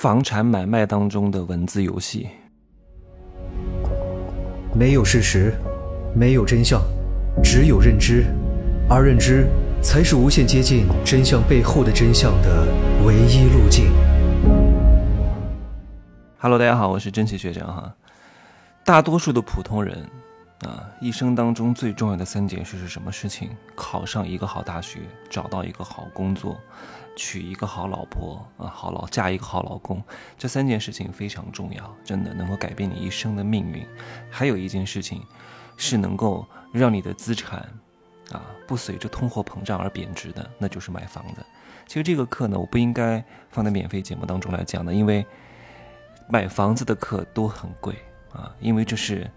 房产买卖当中的文字游戏，没有事实，没有真相，只有认知，而认知才是无限接近真相背后的真相的唯一路径。Hello，大家好，我是真奇学长哈。大多数的普通人啊，一生当中最重要的三件事是什么事情？考上一个好大学，找到一个好工作。娶一个好老婆啊，好老嫁一个好老公，这三件事情非常重要，真的能够改变你一生的命运。还有一件事情，是能够让你的资产啊不随着通货膨胀而贬值的，那就是买房子。其实这个课呢，我不应该放在免费节目当中来讲的，因为买房子的课都很贵啊，因为这是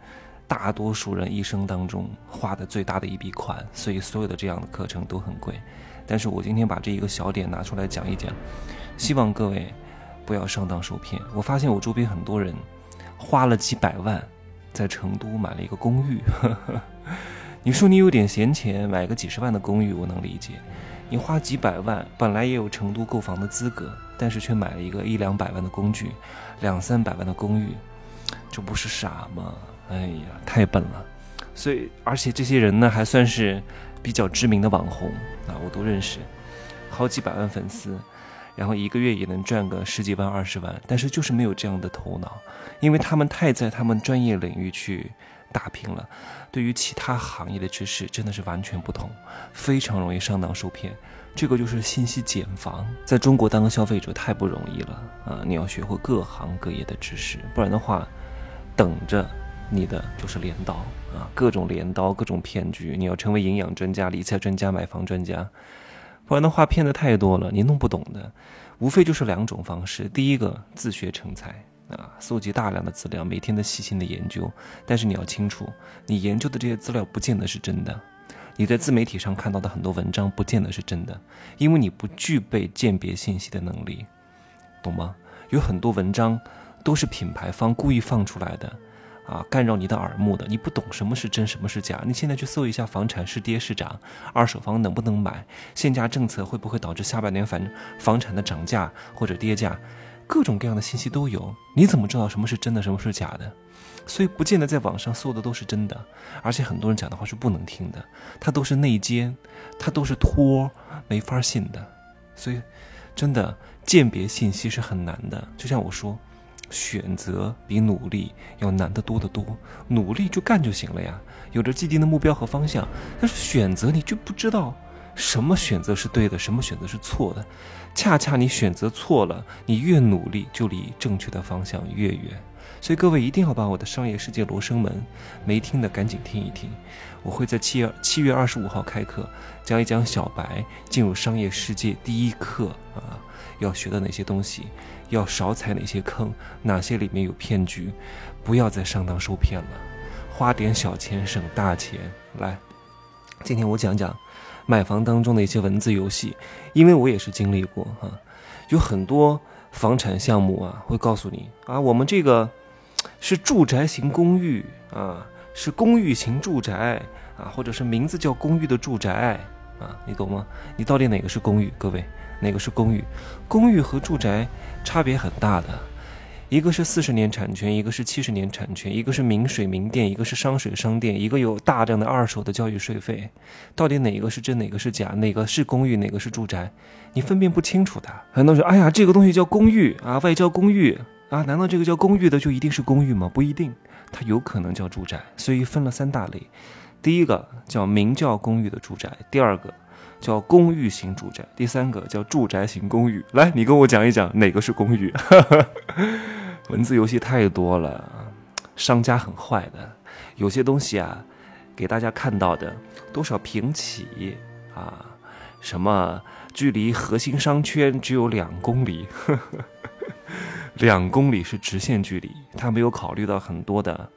大多数人一生当中花的最大的一笔款，所以所有的这样的课程都很贵。但是我今天把这一个小点拿出来讲一讲，希望各位不要上当受骗。我发现我周边很多人花了几百万在成都买了一个公寓，你说你有点闲钱买个几十万的公寓我能理解，你花几百万本来也有成都购房的资格，但是却买了一个一两百万的工具，两三百万的公寓，这不是傻吗？哎呀，太笨了。所以而且这些人呢还算是。比较知名的网红啊，我都认识，好几百万粉丝，然后一个月也能赚个十几万、二十万，但是就是没有这样的头脑，因为他们太在他们专业领域去打拼了，对于其他行业的知识真的是完全不同，非常容易上当受骗。这个就是信息茧房，在中国当个消费者太不容易了啊！你要学会各行各业的知识，不然的话，等着。你的就是镰刀啊，各种镰刀，各种骗局。你要成为营养专家、理财专家、买房专家，不然的话骗的太多了，你弄不懂的。无非就是两种方式：第一个，自学成才啊，搜集大量的资料，每天的细心的研究。但是你要清楚，你研究的这些资料不见得是真的，你在自媒体上看到的很多文章不见得是真的，因为你不具备鉴别信息的能力，懂吗？有很多文章都是品牌方故意放出来的。啊，干扰你的耳目的，你不懂什么是真，什么是假。你现在去搜一下房产是跌是涨，二手房能不能买，限价政策会不会导致下半年反房产的涨价或者跌价，各种各样的信息都有。你怎么知道什么是真的，什么是假的？所以不见得在网上搜的都是真的，而且很多人讲的话是不能听的，他都是内奸，他都是托，没法信的。所以，真的鉴别信息是很难的。就像我说。选择比努力要难得多得多，努力就干就行了呀，有着既定的目标和方向。但是选择你就不知道什么选择是对的，什么选择是错的。恰恰你选择错了，你越努力就离正确的方向越远。所以各位一定要把我的商业世界罗生门没听的赶紧听一听。我会在七月七月二十五号开课，讲一讲小白进入商业世界第一课啊。要学的哪些东西，要少踩哪些坑，哪些里面有骗局，不要再上当受骗了，花点小钱省大钱。来，今天我讲讲买房当中的一些文字游戏，因为我也是经历过哈，有很多房产项目啊，会告诉你啊，我们这个是住宅型公寓啊，是公寓型住宅啊，或者是名字叫公寓的住宅啊，你懂吗？你到底哪个是公寓？各位？哪个是公寓？公寓和住宅差别很大的，一个是四十年产权，一个是七十年产权，一个是明水明电，一个是商水商电，一个有大量的二手的交易税费。到底哪个是真，哪个是假？哪个是公寓，哪个是住宅？你分辨不清楚的。很多人说：“哎呀，这个东西叫公寓啊，外交公寓啊，难道这个叫公寓的就一定是公寓吗？不一定，它有可能叫住宅。所以分了三大类，第一个叫名教公寓的住宅，第二个。叫公寓型住宅，第三个叫住宅型公寓。来，你跟我讲一讲哪个是公寓？文字游戏太多了，商家很坏的，有些东西啊，给大家看到的多少平起啊，什么距离核心商圈只有两公里，呵 呵两公里是直线距离，他没有考虑到很多的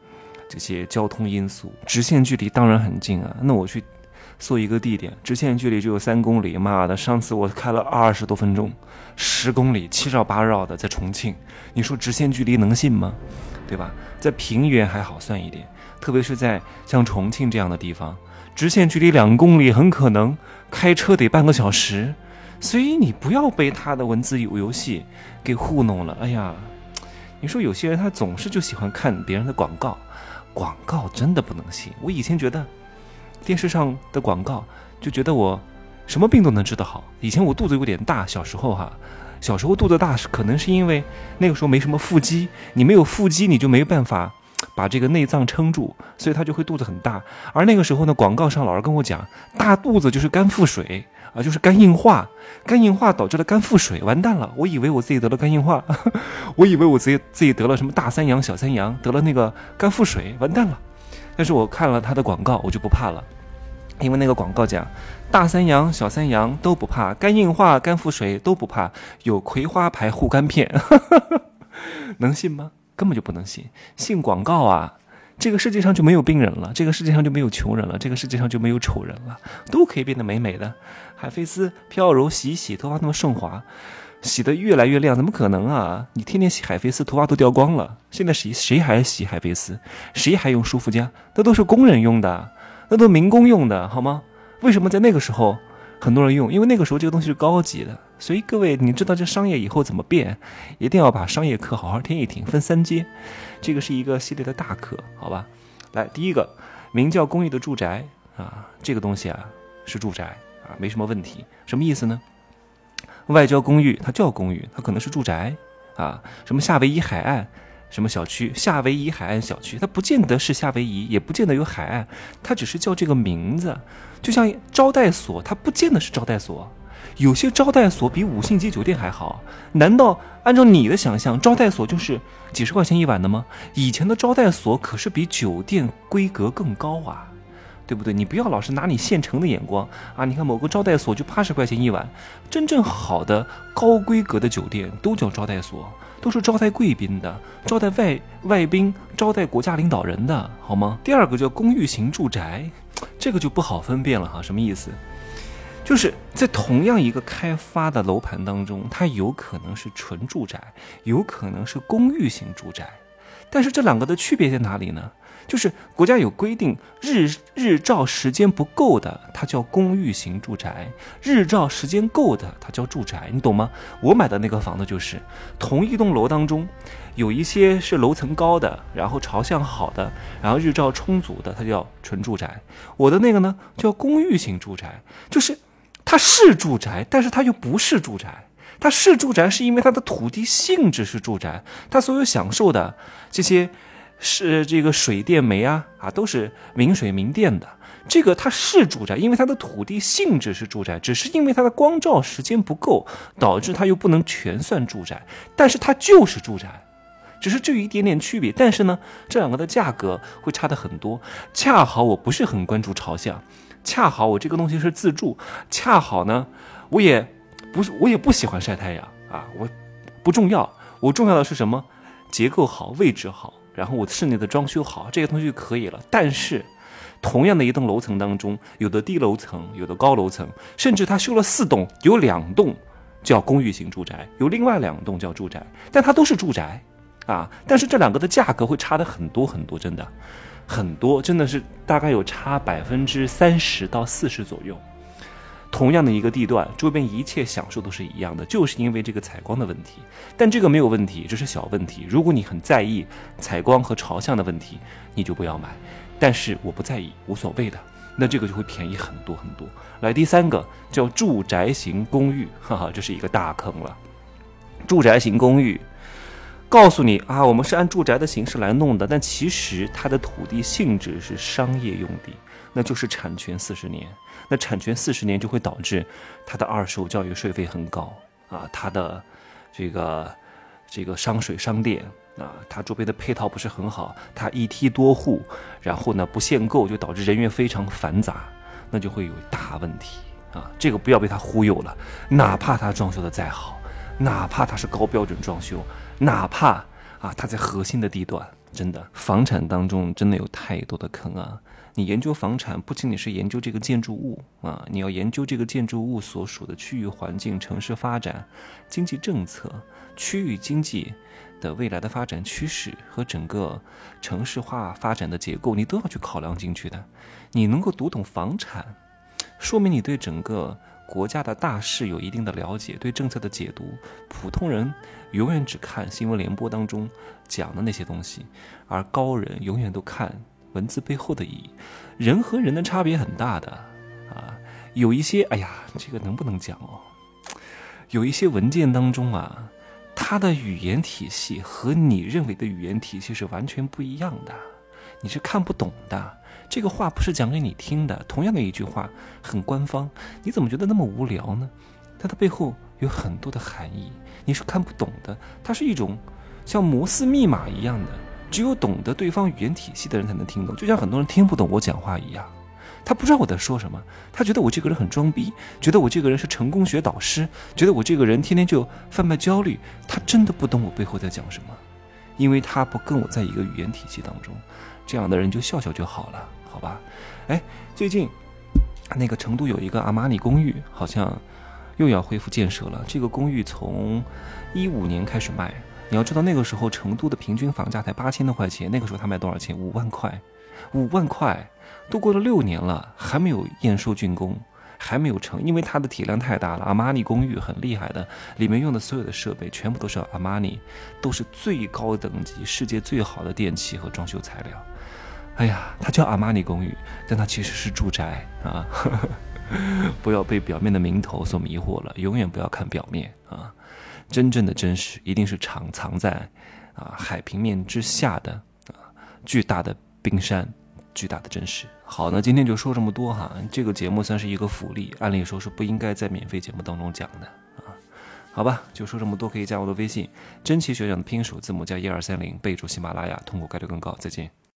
这些交通因素。直线距离当然很近啊，那我去。搜一个地点，直线距离只有三公里。妈的，上次我开了二十多分钟，十公里七绕八绕的在重庆。你说直线距离能信吗？对吧？在平原还好算一点，特别是在像重庆这样的地方，直线距离两公里很可能开车得半个小时。所以你不要被他的文字游游戏给糊弄了。哎呀，你说有些人他总是就喜欢看别人的广告，广告真的不能信。我以前觉得电视上的广告就觉得我什么病都能治得好。以前我肚子有点大，小时候哈，小时候肚子大是可能是因为那个时候没什么腹肌，你没有腹肌你就没办法。把这个内脏撑住，所以他就会肚子很大。而那个时候呢，广告上老是跟我讲，大肚子就是肝腹水啊，就是肝硬化，肝硬化导致了肝腹水，完蛋了！我以为我自己得了肝硬化，我以为我自己自己得了什么大三阳、小三阳，得了那个肝腹水，完蛋了。但是我看了他的广告，我就不怕了，因为那个广告讲，大三阳、小三阳都不怕，肝硬化、肝腹水都不怕，有葵花牌护肝片，能信吗？根本就不能信，信广告啊！这个世界上就没有病人了，这个世界上就没有穷人了，这个世界上就没有丑人了，都可以变得美美的。海飞丝飘柔洗洗，头发那么顺滑，洗得越来越亮，怎么可能啊？你天天洗海飞丝，头发都掉光了。现在谁谁还洗海飞丝？谁还用舒肤佳？那都是工人用的，那都民工用的，好吗？为什么在那个时候？很多人用，因为那个时候这个东西是高级的，所以各位，你知道这商业以后怎么变，一定要把商业课好好听一听，分三阶，这个是一个系列的大课，好吧？来，第一个，名叫公寓的住宅啊，这个东西啊是住宅啊，没什么问题，什么意思呢？外交公寓它叫公寓，它可能是住宅啊，什么夏威夷海岸。什么小区？夏威夷海岸小区，它不见得是夏威夷，也不见得有海岸，它只是叫这个名字。就像招待所，它不见得是招待所，有些招待所比五星级酒店还好。难道按照你的想象，招待所就是几十块钱一晚的吗？以前的招待所可是比酒店规格更高啊，对不对？你不要老是拿你现成的眼光啊！你看某个招待所就八十块钱一晚，真正好的高规格的酒店都叫招待所。都是招待贵宾的，招待外外宾，招待国家领导人的，好吗？第二个叫公寓型住宅，这个就不好分辨了哈。什么意思？就是在同样一个开发的楼盘当中，它有可能是纯住宅，有可能是公寓型住宅，但是这两个的区别在哪里呢？就是国家有规定，日日照时间不够的，它叫公寓型住宅；日照时间够的，它叫住宅。你懂吗？我买的那个房子就是，同一栋楼当中，有一些是楼层高的，然后朝向好的，然后日照充足的，它叫纯住宅。我的那个呢，叫公寓型住宅，就是它是住宅，但是它又不是住宅。它是住宅是因为它的土地性质是住宅，它所有享受的这些。是这个水电煤啊啊，都是民水民电的。这个它是住宅，因为它的土地性质是住宅，只是因为它的光照时间不够，导致它又不能全算住宅。但是它就是住宅，只是这一点点区别。但是呢，这两个的价格会差的很多。恰好我不是很关注朝向，恰好我这个东西是自住，恰好呢，我也不是我也不喜欢晒太阳啊，我不重要，我重要的是什么？结构好，位置好。然后我室内的装修好，这些东西就可以了。但是，同样的一栋楼层当中，有的低楼层，有的高楼层，甚至他修了四栋，有两栋叫公寓型住宅，有另外两栋叫住宅，但它都是住宅啊。但是这两个的价格会差的很多很多，真的很多，真的是大概有差百分之三十到四十左右。同样的一个地段，周边一切享受都是一样的，就是因为这个采光的问题。但这个没有问题，这是小问题。如果你很在意采光和朝向的问题，你就不要买。但是我不在意，无所谓的，那这个就会便宜很多很多。来，第三个叫住宅型公寓，哈哈，这是一个大坑了。住宅型公寓，告诉你啊，我们是按住宅的形式来弄的，但其实它的土地性质是商业用地，那就是产权四十年。那产权四十年就会导致它的二手教育税费很高啊，它的这个这个商水商电啊，它周边的配套不是很好，它一梯多户，然后呢不限购，就导致人员非常繁杂，那就会有大问题啊。这个不要被他忽悠了，哪怕他装修的再好，哪怕他是高标准装修，哪怕啊他在核心的地段，真的房产当中真的有太多的坑啊。你研究房产，不仅仅是研究这个建筑物啊，你要研究这个建筑物所属的区域环境、城市发展、经济政策、区域经济的未来的发展趋势和整个城市化发展的结构，你都要去考量进去的。你能够读懂房产，说明你对整个国家的大事有一定的了解，对政策的解读，普通人永远只看新闻联播当中讲的那些东西，而高人永远都看文字背后的意义。人和人的差别很大的啊，有一些，哎呀，这个能不能讲哦？有一些文件当中啊，它的语言体系和你认为的语言体系是完全不一样的，你是看不懂的。这个话不是讲给你听的，同样的一句话很官方，你怎么觉得那么无聊呢？它的背后有很多的含义，你是看不懂的。它是一种像摩斯密码一样的，只有懂得对方语言体系的人才能听懂。就像很多人听不懂我讲话一样，他不知道我在说什么，他觉得我这个人很装逼，觉得我这个人是成功学导师，觉得我这个人天天就贩卖焦虑。他真的不懂我背后在讲什么，因为他不跟我在一个语言体系当中。这样的人就笑笑就好了。好吧，哎，最近那个成都有一个阿玛尼公寓，好像又要恢复建设了。这个公寓从一五年开始卖，你要知道那个时候成都的平均房价才八千多块钱，那个时候他卖多少钱？五万块，五万块，都过了六年了，还没有验收竣工，还没有成，因为它的体量太大了。阿玛尼公寓很厉害的，里面用的所有的设备全部都是阿玛尼，都是最高等级、世界最好的电器和装修材料。哎呀，它叫阿玛尼公寓，但它其实是住宅啊！不要被表面的名头所迷惑了，永远不要看表面啊！真正的真实一定是藏藏在啊海平面之下的啊巨大的冰山，巨大的真实。好，那今天就说这么多哈。这个节目算是一个福利，按理说是不应该在免费节目当中讲的啊。好吧，就说这么多，可以加我的微信，真奇学长的拼音首字母加一二三零，备注喜马拉雅，通过概率更高。再见。